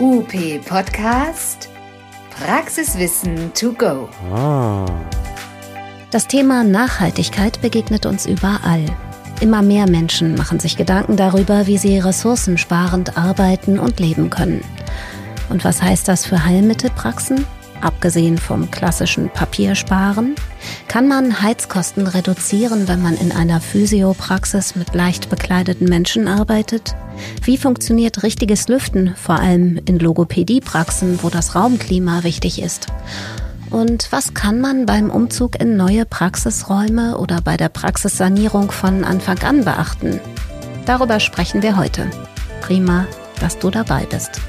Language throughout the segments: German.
UP Podcast Praxiswissen to go. Ah. Das Thema Nachhaltigkeit begegnet uns überall. Immer mehr Menschen machen sich Gedanken darüber, wie sie ressourcensparend arbeiten und leben können. Und was heißt das für Heilmittelpraxen? Abgesehen vom klassischen Papiersparen, kann man Heizkosten reduzieren, wenn man in einer Physiopraxis mit leicht bekleideten Menschen arbeitet? Wie funktioniert richtiges Lüften, vor allem in Logopädiepraxen, wo das Raumklima wichtig ist? Und was kann man beim Umzug in neue Praxisräume oder bei der Praxissanierung von Anfang an beachten? Darüber sprechen wir heute. Prima, dass du dabei bist.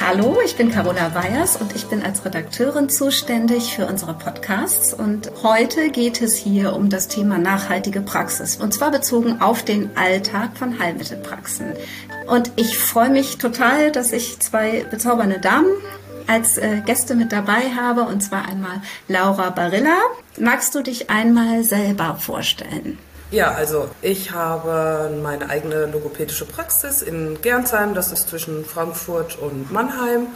Hallo, ich bin Carola Weyers und ich bin als Redakteurin zuständig für unsere Podcasts. Und heute geht es hier um das Thema nachhaltige Praxis und zwar bezogen auf den Alltag von Heilmittelpraxen. Und ich freue mich total, dass ich zwei bezaubernde Damen als äh, Gäste mit dabei habe und zwar einmal Laura Barilla. Magst du dich einmal selber vorstellen? Ja, also ich habe meine eigene logopädische Praxis in Gernsheim, das ist zwischen Frankfurt und Mannheim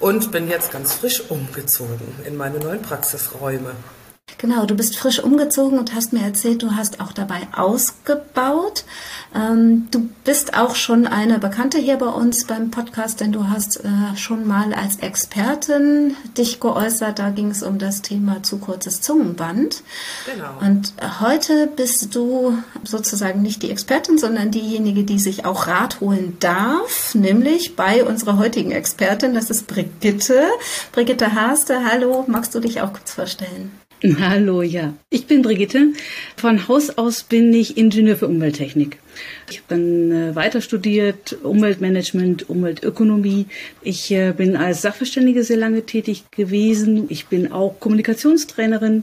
und bin jetzt ganz frisch umgezogen in meine neuen Praxisräume. Genau, du bist frisch umgezogen und hast mir erzählt, du hast auch dabei ausgebaut. Ähm, du bist auch schon eine Bekannte hier bei uns beim Podcast, denn du hast äh, schon mal als Expertin dich geäußert. Da ging es um das Thema zu kurzes Zungenband. Genau. Und heute bist du sozusagen nicht die Expertin, sondern diejenige, die sich auch Rat holen darf, nämlich bei unserer heutigen Expertin, das ist Brigitte. Brigitte Haaste, hallo, magst du dich auch kurz vorstellen? Hallo, ja. Ich bin Brigitte. Von Haus aus bin ich Ingenieur für Umwelttechnik. Ich habe dann äh, weiter studiert, Umweltmanagement, Umweltökonomie. Ich äh, bin als Sachverständige sehr lange tätig gewesen. Ich bin auch Kommunikationstrainerin,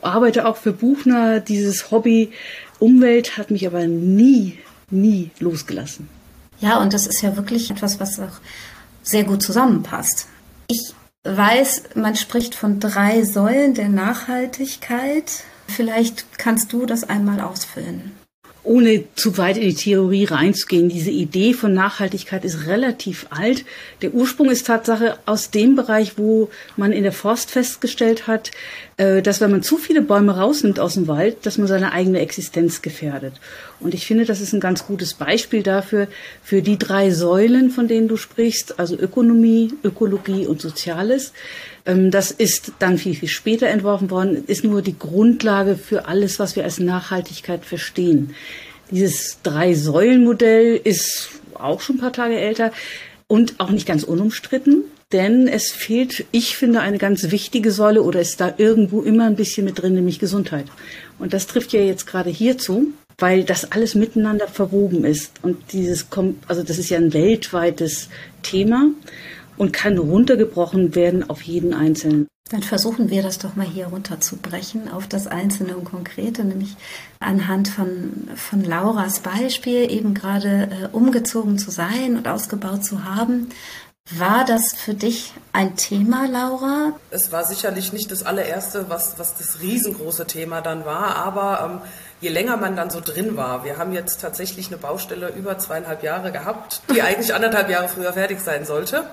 arbeite auch für Buchner. Dieses Hobby Umwelt hat mich aber nie, nie losgelassen. Ja, und das ist ja wirklich etwas, was auch sehr gut zusammenpasst. Ich weiß, man spricht von drei Säulen der Nachhaltigkeit. Vielleicht kannst du das einmal ausfüllen ohne zu weit in die Theorie reinzugehen, diese Idee von Nachhaltigkeit ist relativ alt. Der Ursprung ist Tatsache aus dem Bereich, wo man in der Forst festgestellt hat, äh, dass wenn man zu viele Bäume rausnimmt aus dem Wald, dass man seine eigene Existenz gefährdet. Und ich finde, das ist ein ganz gutes Beispiel dafür, für die drei Säulen, von denen du sprichst, also Ökonomie, Ökologie und Soziales. Ähm, das ist dann viel, viel später entworfen worden, ist nur die Grundlage für alles, was wir als Nachhaltigkeit verstehen. Dieses Drei-Säulen-Modell ist auch schon ein paar Tage älter und auch nicht ganz unumstritten, denn es fehlt, ich finde, eine ganz wichtige Säule oder ist da irgendwo immer ein bisschen mit drin, nämlich Gesundheit. Und das trifft ja jetzt gerade hierzu, weil das alles miteinander verwoben ist. Und dieses kommt, also das ist ja ein weltweites Thema und kann runtergebrochen werden auf jeden Einzelnen. Dann versuchen wir das doch mal hier runterzubrechen auf das Einzelne und Konkrete, nämlich anhand von, von Lauras Beispiel, eben gerade äh, umgezogen zu sein und ausgebaut zu haben. War das für dich ein Thema, Laura? Es war sicherlich nicht das allererste, was, was das riesengroße Thema dann war, aber ähm, je länger man dann so drin war, wir haben jetzt tatsächlich eine Baustelle über zweieinhalb Jahre gehabt, die eigentlich anderthalb Jahre früher fertig sein sollte.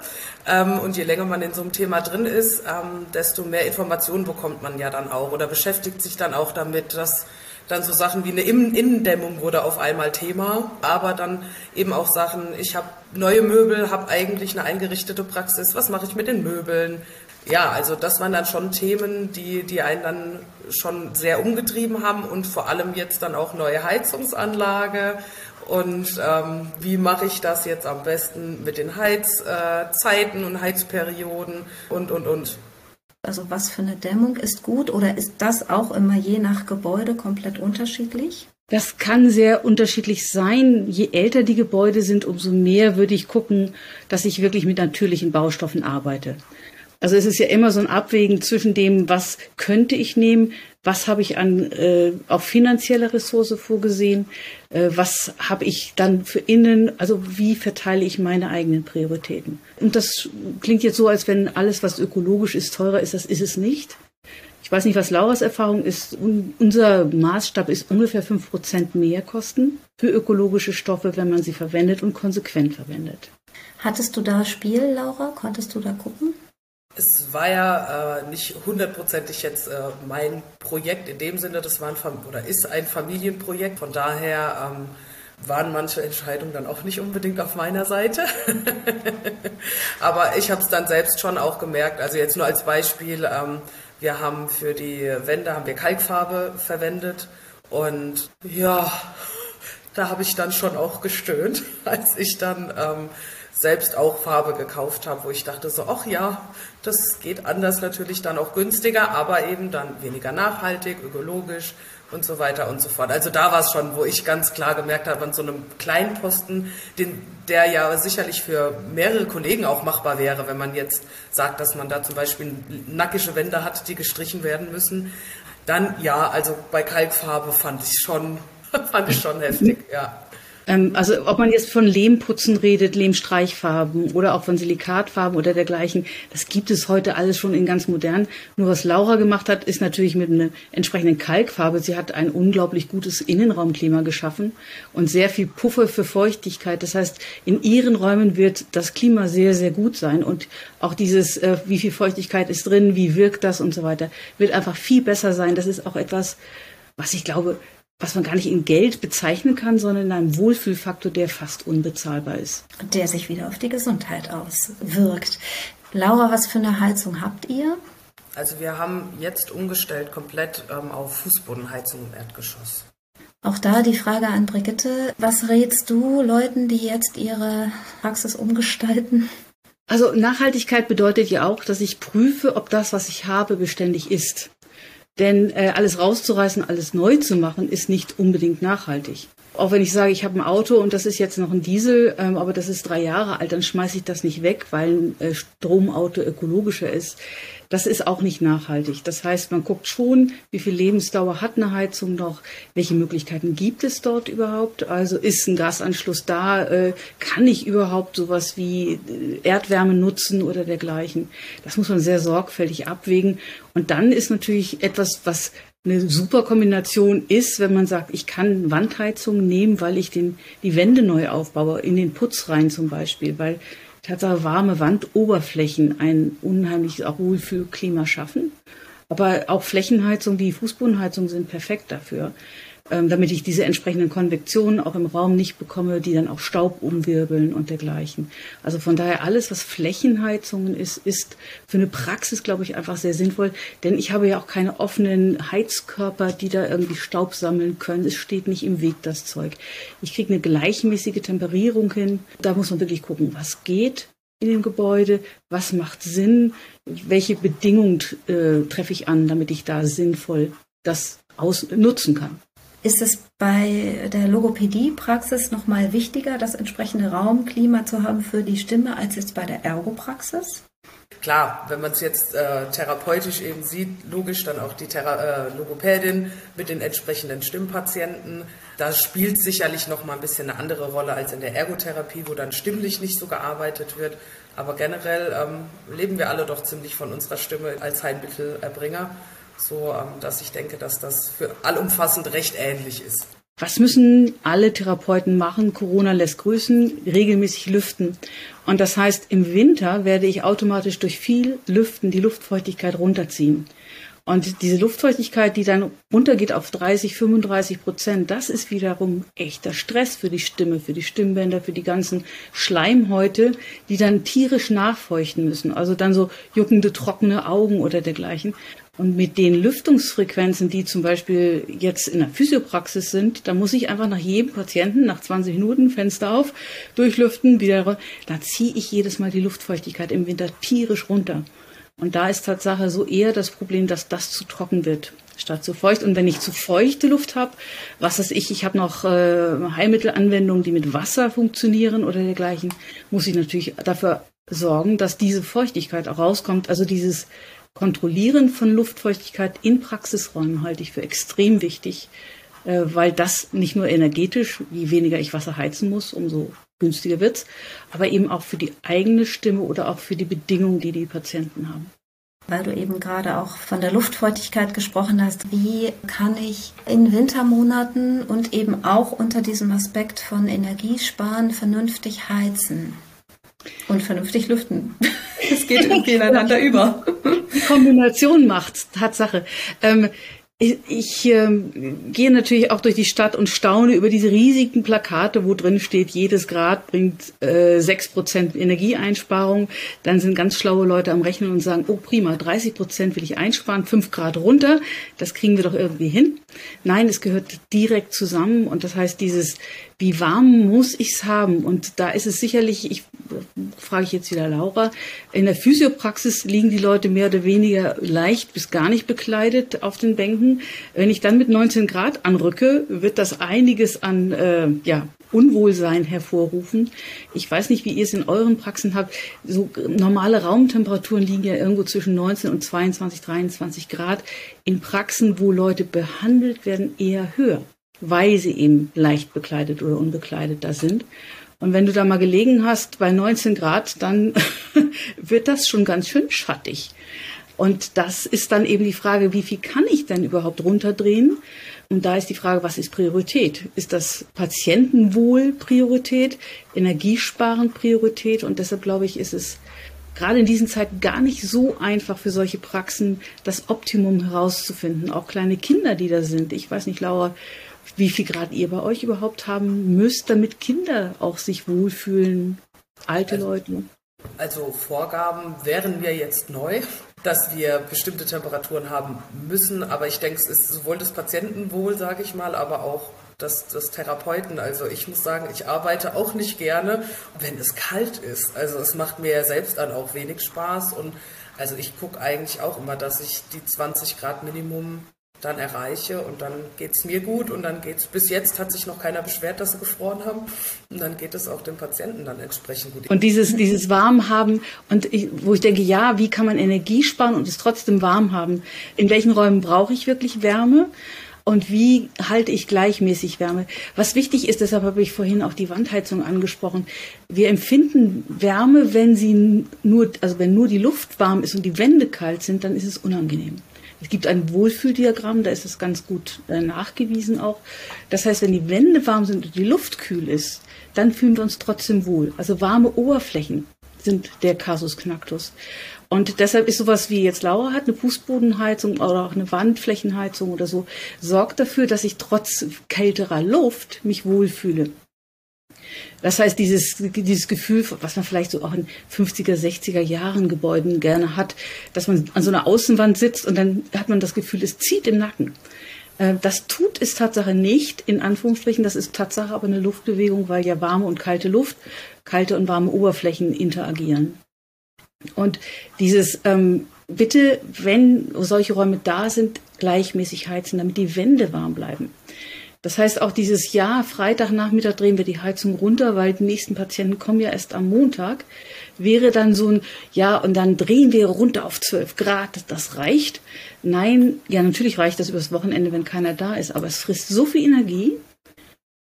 Ähm, und je länger man in so einem Thema drin ist, ähm, desto mehr Informationen bekommt man ja dann auch oder beschäftigt sich dann auch damit, dass dann so Sachen wie eine Innendämmung wurde auf einmal Thema, aber dann eben auch Sachen, ich habe neue Möbel, habe eigentlich eine eingerichtete Praxis, was mache ich mit den Möbeln? Ja, also das waren dann schon Themen, die, die einen dann schon sehr umgetrieben haben und vor allem jetzt dann auch neue Heizungsanlage und ähm, wie mache ich das jetzt am besten mit den Heizzeiten äh, und Heizperioden und, und, und. Also was für eine Dämmung ist gut oder ist das auch immer je nach Gebäude komplett unterschiedlich? Das kann sehr unterschiedlich sein. Je älter die Gebäude sind, umso mehr würde ich gucken, dass ich wirklich mit natürlichen Baustoffen arbeite. Also es ist ja immer so ein Abwägen zwischen dem, was könnte ich nehmen, was habe ich an äh, auch finanzielle Ressource vorgesehen, äh, was habe ich dann für innen, also wie verteile ich meine eigenen Prioritäten. Und das klingt jetzt so, als wenn alles, was ökologisch ist, teurer ist, das ist es nicht. Ich weiß nicht, was Lauras Erfahrung ist. Unser Maßstab ist ungefähr fünf Prozent mehr Kosten für ökologische Stoffe, wenn man sie verwendet und konsequent verwendet. Hattest du da Spiel, Laura? Konntest du da gucken? Es war ja äh, nicht hundertprozentig jetzt äh, mein Projekt in dem Sinne, das war ein oder ist ein Familienprojekt. Von daher ähm, waren manche Entscheidungen dann auch nicht unbedingt auf meiner Seite. Aber ich habe es dann selbst schon auch gemerkt. Also jetzt nur als Beispiel, ähm, wir haben für die Wände haben wir Kalkfarbe verwendet und ja, da habe ich dann schon auch gestöhnt, als ich dann ähm, selbst auch Farbe gekauft habe, wo ich dachte so, ach ja, das geht anders natürlich dann auch günstiger, aber eben dann weniger nachhaltig, ökologisch und so weiter und so fort. Also da war es schon, wo ich ganz klar gemerkt habe, an so einem kleinen Posten, den, der ja sicherlich für mehrere Kollegen auch machbar wäre, wenn man jetzt sagt, dass man da zum Beispiel nackische Wände hat, die gestrichen werden müssen. Dann ja, also bei Kalkfarbe fand ich schon, fand ich schon heftig, ja. Ähm, also ob man jetzt von Lehmputzen redet, Lehmstreichfarben oder auch von Silikatfarben oder dergleichen, das gibt es heute alles schon in ganz modern. Nur was Laura gemacht hat, ist natürlich mit einer entsprechenden Kalkfarbe. Sie hat ein unglaublich gutes Innenraumklima geschaffen und sehr viel Puffer für Feuchtigkeit. Das heißt, in ihren Räumen wird das Klima sehr, sehr gut sein und auch dieses, äh, wie viel Feuchtigkeit ist drin, wie wirkt das und so weiter, wird einfach viel besser sein. Das ist auch etwas, was ich glaube, was man gar nicht in Geld bezeichnen kann, sondern in einem Wohlfühlfaktor, der fast unbezahlbar ist. Und der sich wieder auf die Gesundheit auswirkt. Laura, was für eine Heizung habt ihr? Also wir haben jetzt umgestellt komplett ähm, auf Fußbodenheizung im Erdgeschoss. Auch da die Frage an Brigitte. Was rätst du Leuten, die jetzt ihre Praxis umgestalten? Also Nachhaltigkeit bedeutet ja auch, dass ich prüfe, ob das, was ich habe, beständig ist. Denn äh, alles rauszureißen, alles neu zu machen, ist nicht unbedingt nachhaltig. Auch wenn ich sage, ich habe ein Auto und das ist jetzt noch ein Diesel, ähm, aber das ist drei Jahre alt, dann schmeiße ich das nicht weg, weil ein äh, Stromauto ökologischer ist. Das ist auch nicht nachhaltig. Das heißt, man guckt schon, wie viel Lebensdauer hat eine Heizung noch, welche Möglichkeiten gibt es dort überhaupt. Also ist ein Gasanschluss da, äh, kann ich überhaupt sowas wie äh, Erdwärme nutzen oder dergleichen. Das muss man sehr sorgfältig abwägen. Und dann ist natürlich etwas, was eine super Kombination ist, wenn man sagt, ich kann Wandheizung nehmen, weil ich den, die Wände neu aufbaue, in den Putz rein zum Beispiel, weil Tatsache warme Wandoberflächen ein unheimliches Wohlfühlklima schaffen. Aber auch Flächenheizung wie Fußbodenheizung sind perfekt dafür. Ähm, damit ich diese entsprechenden Konvektionen auch im Raum nicht bekomme, die dann auch Staub umwirbeln und dergleichen. Also von daher alles, was Flächenheizungen ist, ist für eine Praxis, glaube ich, einfach sehr sinnvoll, denn ich habe ja auch keine offenen Heizkörper, die da irgendwie Staub sammeln können. Es steht nicht im Weg, das Zeug. Ich kriege eine gleichmäßige Temperierung hin. Da muss man wirklich gucken, was geht in dem Gebäude, was macht Sinn, welche Bedingungen äh, treffe ich an, damit ich da sinnvoll das aus nutzen kann. Ist es bei der Logopädie-Praxis nochmal wichtiger, das entsprechende Raumklima zu haben für die Stimme, als jetzt bei der Ergopraxis? Klar, wenn man es jetzt äh, therapeutisch eben sieht, logisch dann auch die Thera äh, Logopädin mit den entsprechenden Stimmpatienten. Da spielt sicherlich noch mal ein bisschen eine andere Rolle als in der Ergotherapie, wo dann stimmlich nicht so gearbeitet wird. Aber generell ähm, leben wir alle doch ziemlich von unserer Stimme als Heilmittelerbringer so ähm, dass ich denke, dass das für allumfassend recht ähnlich ist. Was müssen alle Therapeuten machen? Corona lässt grüßen, regelmäßig lüften. Und das heißt, im Winter werde ich automatisch durch viel Lüften die Luftfeuchtigkeit runterziehen. Und diese Luftfeuchtigkeit, die dann runtergeht auf 30, 35 Prozent, das ist wiederum echter Stress für die Stimme, für die Stimmbänder, für die ganzen Schleimhäute, die dann tierisch nachfeuchten müssen. Also dann so juckende, trockene Augen oder dergleichen. Und mit den Lüftungsfrequenzen, die zum Beispiel jetzt in der Physiopraxis sind, da muss ich einfach nach jedem Patienten nach 20 Minuten Fenster auf, durchlüften, wieder, da ziehe ich jedes Mal die Luftfeuchtigkeit im Winter tierisch runter. Und da ist Tatsache so eher das Problem, dass das zu trocken wird statt zu feucht. Und wenn ich zu feuchte Luft habe, was weiß ich, ich habe noch äh, Heilmittelanwendungen, die mit Wasser funktionieren oder dergleichen, muss ich natürlich dafür sorgen, dass diese Feuchtigkeit auch rauskommt. Also dieses Kontrollieren von Luftfeuchtigkeit in Praxisräumen halte ich für extrem wichtig, äh, weil das nicht nur energetisch, je weniger ich Wasser heizen muss, umso günstiger wird's, aber eben auch für die eigene Stimme oder auch für die Bedingungen, die die Patienten haben. Weil du eben gerade auch von der Luftfeuchtigkeit gesprochen hast, wie kann ich in Wintermonaten und eben auch unter diesem Aspekt von Energiesparen vernünftig heizen? Und vernünftig lüften. Es geht irgendwie ineinander über. Die Kombination macht's, Tatsache. Ähm, ich, ich äh, gehe natürlich auch durch die Stadt und staune über diese riesigen Plakate, wo drin steht, jedes Grad bringt äh, 6% Energieeinsparung. Dann sind ganz schlaue Leute am Rechnen und sagen, oh prima, 30% will ich einsparen, 5 Grad runter, das kriegen wir doch irgendwie hin. Nein, es gehört direkt zusammen und das heißt, dieses wie warm muss ich's haben? Und da ist es sicherlich, ich frage ich jetzt wieder Laura, in der Physiopraxis liegen die Leute mehr oder weniger leicht bis gar nicht bekleidet auf den Bänken. Wenn ich dann mit 19 Grad anrücke, wird das einiges an äh, ja, Unwohlsein hervorrufen. Ich weiß nicht, wie ihr es in euren Praxen habt. So normale Raumtemperaturen liegen ja irgendwo zwischen 19 und 22, 23 Grad. In Praxen, wo Leute behandelt werden, eher höher weil sie eben leicht bekleidet oder unbekleidet da sind. Und wenn du da mal gelegen hast bei 19 Grad, dann wird das schon ganz schön schattig. Und das ist dann eben die Frage, wie viel kann ich denn überhaupt runterdrehen? Und da ist die Frage, was ist Priorität? Ist das Patientenwohl Priorität, Energiesparen Priorität? Und deshalb glaube ich, ist es gerade in diesen Zeiten gar nicht so einfach für solche Praxen, das Optimum herauszufinden. Auch kleine Kinder, die da sind. Ich weiß nicht, Laura, wie viel Grad ihr bei euch überhaupt haben müsst, damit Kinder auch sich wohlfühlen, alte also, Leute. Also Vorgaben wären wir jetzt neu, dass wir bestimmte Temperaturen haben müssen, aber ich denke, es ist sowohl das Patientenwohl, sage ich mal, aber auch das, das Therapeuten. Also ich muss sagen, ich arbeite auch nicht gerne, wenn es kalt ist. Also es macht mir ja selbst dann auch wenig Spaß und also ich gucke eigentlich auch immer, dass ich die 20 Grad Minimum dann erreiche und dann geht es mir gut und dann geht es, bis jetzt hat sich noch keiner beschwert, dass sie gefroren haben und dann geht es auch dem Patienten dann entsprechend gut. Und dieses, dieses warm haben und ich, wo ich denke, ja, wie kann man Energie sparen und es trotzdem warm haben? In welchen Räumen brauche ich wirklich Wärme? Und wie halte ich gleichmäßig Wärme? Was wichtig ist, deshalb habe ich vorhin auch die Wandheizung angesprochen. Wir empfinden Wärme, wenn sie nur, also wenn nur die Luft warm ist und die Wände kalt sind, dann ist es unangenehm. Es gibt ein Wohlfühldiagramm, da ist es ganz gut äh, nachgewiesen auch. Das heißt, wenn die Wände warm sind und die Luft kühl ist, dann fühlen wir uns trotzdem wohl. Also warme Oberflächen sind der Kasus Knacktus. Und deshalb ist sowas wie jetzt Laura hat, eine Fußbodenheizung oder auch eine Wandflächenheizung oder so, sorgt dafür, dass ich trotz kälterer Luft mich wohlfühle. Das heißt, dieses, dieses Gefühl, was man vielleicht so auch in 50er, 60er Jahren Gebäuden gerne hat, dass man an so einer Außenwand sitzt und dann hat man das Gefühl, es zieht im Nacken. Äh, das tut es Tatsache nicht, in Anführungsstrichen. Das ist Tatsache aber eine Luftbewegung, weil ja warme und kalte Luft, kalte und warme Oberflächen interagieren. Und dieses, ähm, bitte, wenn solche Räume da sind, gleichmäßig heizen, damit die Wände warm bleiben. Das heißt auch dieses Jahr, Freitagnachmittag drehen wir die Heizung runter, weil die nächsten Patienten kommen ja erst am Montag, wäre dann so ein, ja, und dann drehen wir runter auf 12 Grad, das reicht. Nein, ja, natürlich reicht das übers Wochenende, wenn keiner da ist, aber es frisst so viel Energie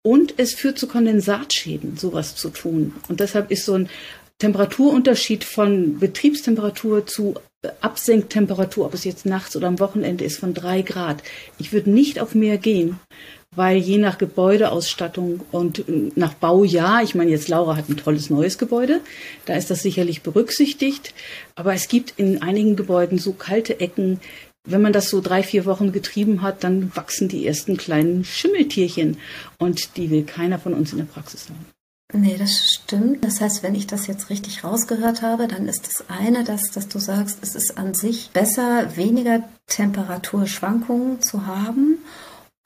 und es führt zu Kondensatschäden, sowas zu tun. Und deshalb ist so ein Temperaturunterschied von Betriebstemperatur zu Absenktemperatur, ob es jetzt nachts oder am Wochenende ist, von drei Grad. Ich würde nicht auf mehr gehen, weil je nach Gebäudeausstattung und nach Baujahr, ich meine jetzt Laura hat ein tolles neues Gebäude, da ist das sicherlich berücksichtigt, aber es gibt in einigen Gebäuden so kalte Ecken, wenn man das so drei, vier Wochen getrieben hat, dann wachsen die ersten kleinen Schimmeltierchen und die will keiner von uns in der Praxis haben. Nee, das stimmt. Das heißt, wenn ich das jetzt richtig rausgehört habe, dann ist das eine, dass, dass du sagst, es ist an sich besser, weniger Temperaturschwankungen zu haben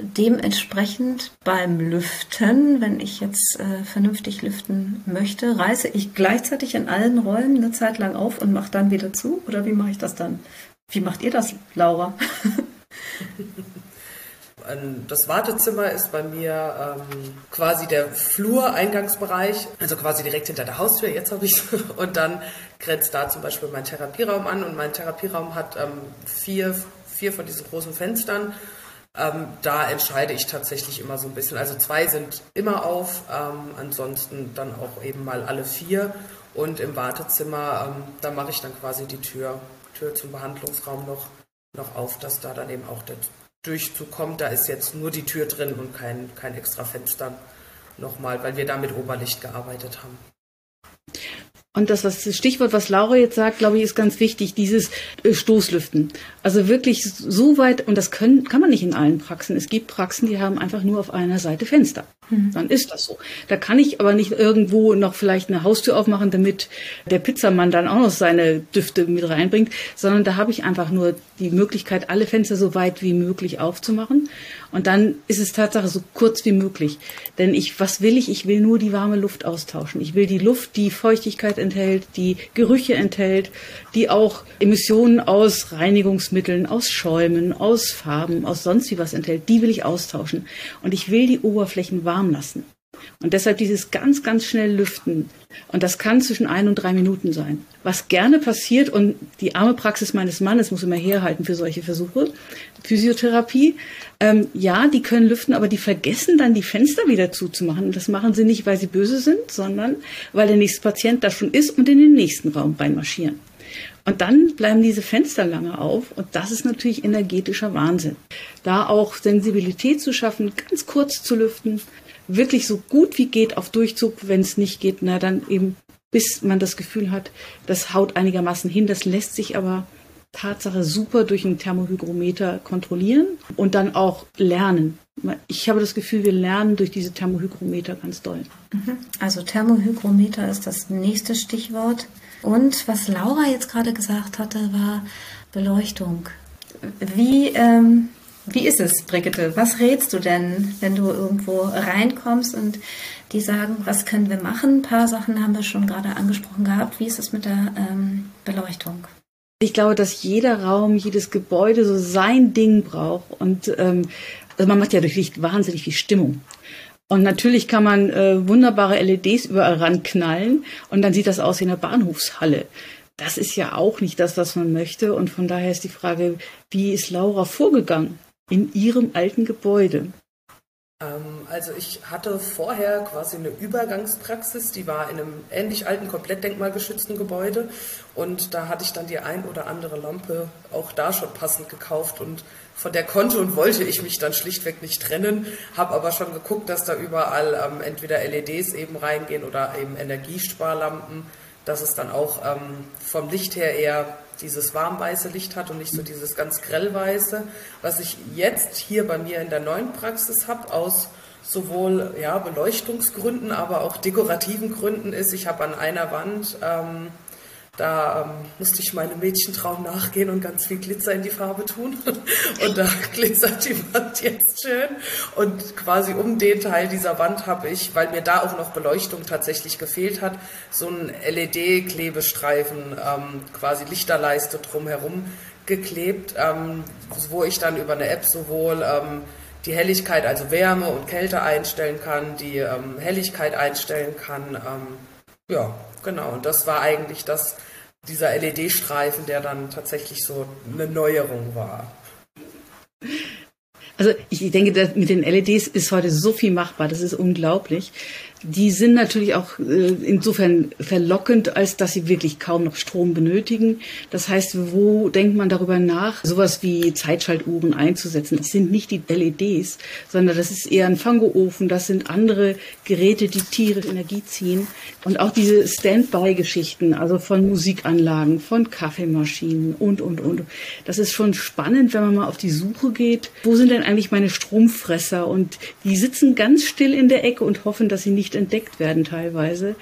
Dementsprechend beim Lüften, wenn ich jetzt äh, vernünftig lüften möchte, reiße ich gleichzeitig in allen Räumen eine Zeit lang auf und mache dann wieder zu? Oder wie mache ich das dann? Wie macht ihr das, Laura? Das Wartezimmer ist bei mir ähm, quasi der Flureingangsbereich, also quasi direkt hinter der Haustür, jetzt habe ich Und dann grenzt da zum Beispiel mein Therapieraum an und mein Therapieraum hat ähm, vier, vier von diesen großen Fenstern ähm, da entscheide ich tatsächlich immer so ein bisschen. Also zwei sind immer auf, ähm, ansonsten dann auch eben mal alle vier. Und im Wartezimmer, ähm, da mache ich dann quasi die Tür, Tür zum Behandlungsraum noch, noch auf, dass da dann eben auch der Durchzug kommt. Da ist jetzt nur die Tür drin und kein, kein extra Fenster nochmal, weil wir da mit Oberlicht gearbeitet haben. Und das, das Stichwort, was Laura jetzt sagt, glaube ich, ist ganz wichtig, dieses äh, Stoßlüften. Also wirklich so weit, und das können, kann man nicht in allen Praxen. Es gibt Praxen, die haben einfach nur auf einer Seite Fenster. Mhm. Dann ist das so. Da kann ich aber nicht irgendwo noch vielleicht eine Haustür aufmachen, damit der Pizzamann dann auch noch seine Düfte mit reinbringt, sondern da habe ich einfach nur die Möglichkeit, alle Fenster so weit wie möglich aufzumachen. Und dann ist es Tatsache so kurz wie möglich. Denn ich, was will ich? Ich will nur die warme Luft austauschen. Ich will die Luft, die Feuchtigkeit enthält, die Gerüche enthält, die auch Emissionen aus Reinigungsmitteln, aus Schäumen, aus Farben, aus sonst wie was enthält. Die will ich austauschen. Und ich will die Oberflächen warm lassen. Und deshalb dieses ganz, ganz schnell Lüften. Und das kann zwischen ein und drei Minuten sein. Was gerne passiert, und die arme Praxis meines Mannes muss immer herhalten für solche Versuche, Physiotherapie, ähm, ja, die können lüften, aber die vergessen dann die Fenster wieder zuzumachen. Und das machen sie nicht, weil sie böse sind, sondern weil der nächste Patient da schon ist und in den nächsten Raum reinmarschieren. Und dann bleiben diese Fenster lange auf und das ist natürlich energetischer Wahnsinn. Da auch Sensibilität zu schaffen, ganz kurz zu lüften, wirklich so gut wie geht auf Durchzug, wenn es nicht geht, na dann eben bis man das Gefühl hat, das haut einigermaßen hin. Das lässt sich aber Tatsache super durch ein Thermohygrometer kontrollieren und dann auch lernen. Ich habe das Gefühl, wir lernen durch diese Thermohygrometer ganz doll. Mhm. Also Thermohygrometer ist das nächste Stichwort. Und was Laura jetzt gerade gesagt hatte, war Beleuchtung. Wie ähm, wie ist es, Brigitte? Was rätst du denn, wenn du irgendwo reinkommst und die sagen, was können wir machen? Ein paar Sachen haben wir schon gerade angesprochen gehabt. Wie ist es mit der ähm, Beleuchtung? Ich glaube, dass jeder Raum, jedes Gebäude so sein Ding braucht. Und ähm, also man macht ja durch Licht wahnsinnig viel Stimmung. Und natürlich kann man äh, wunderbare LEDs überall ranknallen und dann sieht das aus wie eine Bahnhofshalle. Das ist ja auch nicht das, was man möchte. Und von daher ist die Frage, wie ist Laura vorgegangen? In Ihrem alten Gebäude? Ähm, also ich hatte vorher quasi eine Übergangspraxis, die war in einem ähnlich alten, komplett denkmalgeschützten Gebäude. Und da hatte ich dann die ein oder andere Lampe auch da schon passend gekauft. Und von der konnte und wollte ich mich dann schlichtweg nicht trennen, habe aber schon geguckt, dass da überall ähm, entweder LEDs eben reingehen oder eben Energiesparlampen, dass es dann auch ähm, vom Licht her eher dieses warmweiße Licht hat und nicht so dieses ganz grellweiße, was ich jetzt hier bei mir in der neuen Praxis habe, aus sowohl ja, Beleuchtungsgründen, aber auch dekorativen Gründen ist, ich habe an einer Wand ähm, da ähm, musste ich meinem Mädchentraum nachgehen und ganz viel Glitzer in die Farbe tun. Und da glitzert die Wand jetzt schön. Und quasi um den Teil dieser Wand habe ich, weil mir da auch noch Beleuchtung tatsächlich gefehlt hat, so einen LED-Klebestreifen, ähm, quasi Lichterleiste drumherum geklebt, ähm, wo ich dann über eine App sowohl ähm, die Helligkeit, also Wärme und Kälte einstellen kann, die ähm, Helligkeit einstellen kann. Ähm, ja, genau. Und das war eigentlich das, dieser LED-Streifen, der dann tatsächlich so eine Neuerung war. Also ich denke, mit den LEDs ist heute so viel machbar, das ist unglaublich. Die sind natürlich auch äh, insofern verlockend, als dass sie wirklich kaum noch Strom benötigen. Das heißt, wo denkt man darüber nach, sowas wie Zeitschaltuhren einzusetzen? Das sind nicht die LEDs, sondern das ist eher ein Fangoofen, das sind andere Geräte, die tierisch Energie ziehen. Und auch diese Standby-Geschichten, also von Musikanlagen, von Kaffeemaschinen und, und, und. Das ist schon spannend, wenn man mal auf die Suche geht. Wo sind denn eigentlich meine Stromfresser? Und die sitzen ganz still in der Ecke und hoffen, dass sie nicht entdeckt werden teilweise.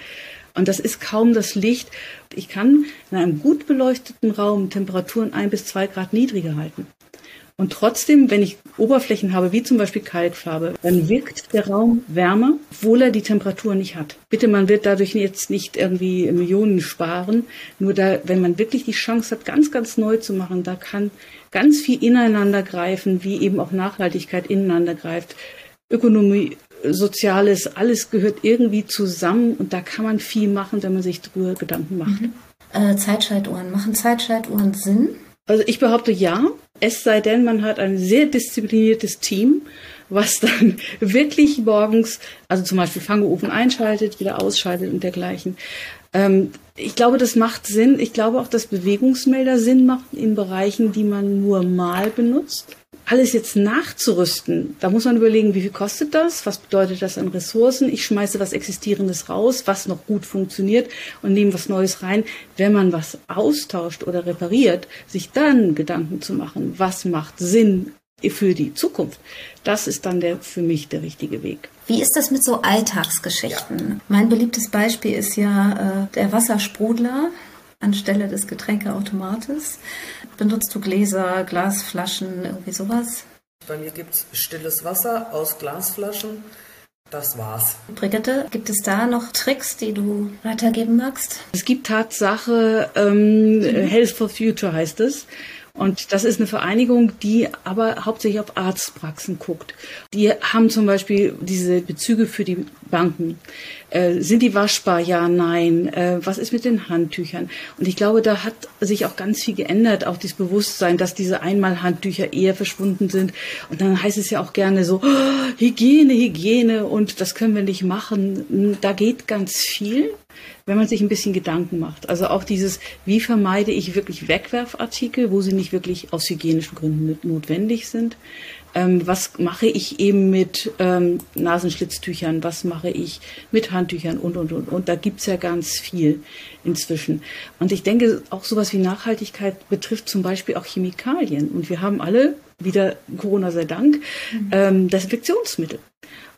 Und das ist kaum das Licht. Ich kann in einem gut beleuchteten Raum Temperaturen ein bis zwei Grad niedriger halten. Und trotzdem, wenn ich Oberflächen habe, wie zum Beispiel Kalkfarbe, dann wirkt der Raum wärmer, obwohl er die Temperatur nicht hat. Bitte, man wird dadurch jetzt nicht irgendwie Millionen sparen. Nur da, wenn man wirklich die Chance hat, ganz, ganz neu zu machen, da kann ganz viel ineinander greifen, wie eben auch Nachhaltigkeit ineinander greift. Ökonomie, Soziales, alles gehört irgendwie zusammen und da kann man viel machen, wenn man sich darüber Gedanken macht. Mhm. Äh, Zeitschaltuhren. Machen Zeitschaltuhren Sinn? Also ich behaupte ja, es sei denn, man hat ein sehr diszipliniertes Team, was dann wirklich morgens, also zum Beispiel Fangeofen einschaltet, wieder ausschaltet und dergleichen. Ähm, ich glaube, das macht Sinn. Ich glaube auch, dass Bewegungsmelder Sinn machen in Bereichen, die man nur mal benutzt. Alles jetzt nachzurüsten, da muss man überlegen, wie viel kostet das? Was bedeutet das an Ressourcen? Ich schmeiße was Existierendes raus, was noch gut funktioniert und nehme was Neues rein. Wenn man was austauscht oder repariert, sich dann Gedanken zu machen, was macht Sinn für die Zukunft. Das ist dann der, für mich der richtige Weg. Wie ist das mit so Alltagsgeschichten? Ja. Mein beliebtes Beispiel ist ja äh, der Wassersprudler anstelle des Getränkeautomates. Benutzt du Gläser, Glasflaschen, irgendwie sowas? Bei mir gibt es stilles Wasser aus Glasflaschen. Das war's. Brigitte, gibt es da noch Tricks, die du weitergeben magst? Es gibt Tatsache, ähm, mhm. Health for Future heißt es. Und das ist eine Vereinigung, die aber hauptsächlich auf Arztpraxen guckt. Die haben zum Beispiel diese Bezüge für die Banken. Äh, sind die waschbar? Ja, nein. Äh, was ist mit den Handtüchern? Und ich glaube, da hat sich auch ganz viel geändert, auch dieses Bewusstsein, dass diese Einmalhandtücher eher verschwunden sind. Und dann heißt es ja auch gerne so, oh, Hygiene, Hygiene und das können wir nicht machen. Da geht ganz viel wenn man sich ein bisschen Gedanken macht. Also auch dieses, wie vermeide ich wirklich Wegwerfartikel, wo sie nicht wirklich aus hygienischen Gründen notwendig sind. Ähm, was mache ich eben mit ähm, Nasenschlitztüchern? Was mache ich mit Handtüchern und, und, und. Und da gibt's ja ganz viel inzwischen. Und ich denke, auch sowas wie Nachhaltigkeit betrifft zum Beispiel auch Chemikalien. Und wir haben alle, wieder Corona sei Dank, mhm. ähm, Desinfektionsmittel.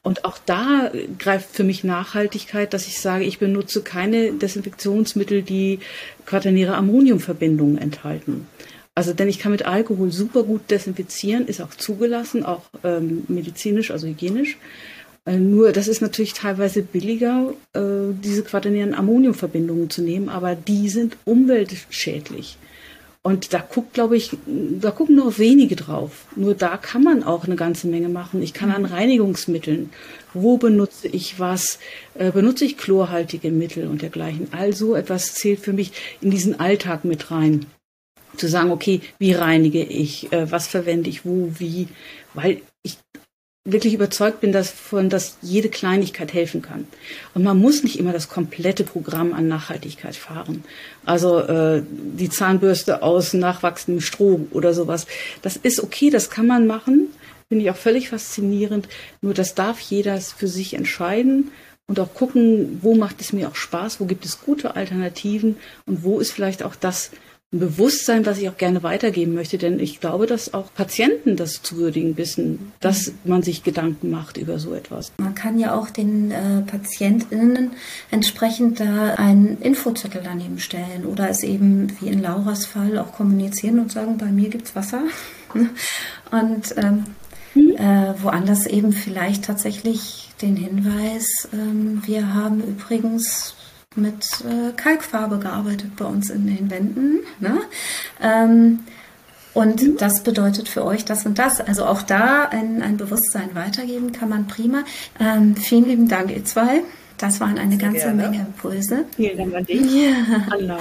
Und auch da greift für mich Nachhaltigkeit, dass ich sage, ich benutze keine Desinfektionsmittel, die quaternäre Ammoniumverbindungen enthalten. Also, denn ich kann mit Alkohol super gut desinfizieren, ist auch zugelassen, auch ähm, medizinisch, also hygienisch. Äh, nur, das ist natürlich teilweise billiger, äh, diese quaternären Ammoniumverbindungen zu nehmen, aber die sind umweltschädlich. Und da guckt, glaube ich, da gucken nur wenige drauf. Nur da kann man auch eine ganze Menge machen. Ich kann an. Reinigungsmitteln, wo benutze ich was, äh, benutze ich chlorhaltige Mittel und dergleichen. Also etwas zählt für mich in diesen Alltag mit rein. Zu sagen, okay, wie reinige ich, äh, was verwende ich, wo, wie, weil ich wirklich überzeugt bin davon, dass jede Kleinigkeit helfen kann. Und man muss nicht immer das komplette Programm an Nachhaltigkeit fahren. Also äh, die Zahnbürste aus nachwachsendem Stroh oder sowas. Das ist okay, das kann man machen. Finde ich auch völlig faszinierend. Nur das darf jeder für sich entscheiden und auch gucken, wo macht es mir auch Spaß, wo gibt es gute Alternativen und wo ist vielleicht auch das, ein Bewusstsein, was ich auch gerne weitergeben möchte, denn ich glaube, dass auch Patienten das zu würdigen wissen, dass man sich Gedanken macht über so etwas. Man kann ja auch den äh, PatientInnen entsprechend da einen Infozettel daneben stellen oder es eben wie in Lauras Fall auch kommunizieren und sagen, bei mir gibt's Wasser. und ähm, mhm. äh, woanders eben vielleicht tatsächlich den Hinweis, ähm, wir haben übrigens mit äh, Kalkfarbe gearbeitet bei uns in den Wänden. Ne? Ähm, und mhm. das bedeutet für euch das und das. Also auch da ein, ein Bewusstsein weitergeben kann man prima. Ähm, vielen lieben Dank, ihr zwei. Das waren eine Sehr ganze gerne. Menge Impulse. Vielen Dank an dich. Ja.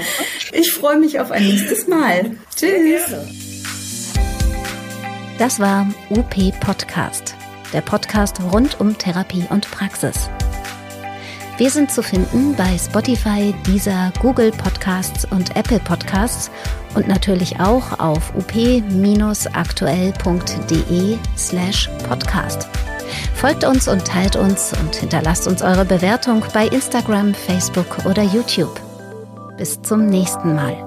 Ich freue mich auf ein nächstes Mal. Tschüss. Das war UP Podcast, der Podcast rund um Therapie und Praxis. Wir sind zu finden bei Spotify, Deezer, Google Podcasts und Apple Podcasts und natürlich auch auf up-aktuell.de slash podcast. Folgt uns und teilt uns und hinterlasst uns eure Bewertung bei Instagram, Facebook oder YouTube. Bis zum nächsten Mal.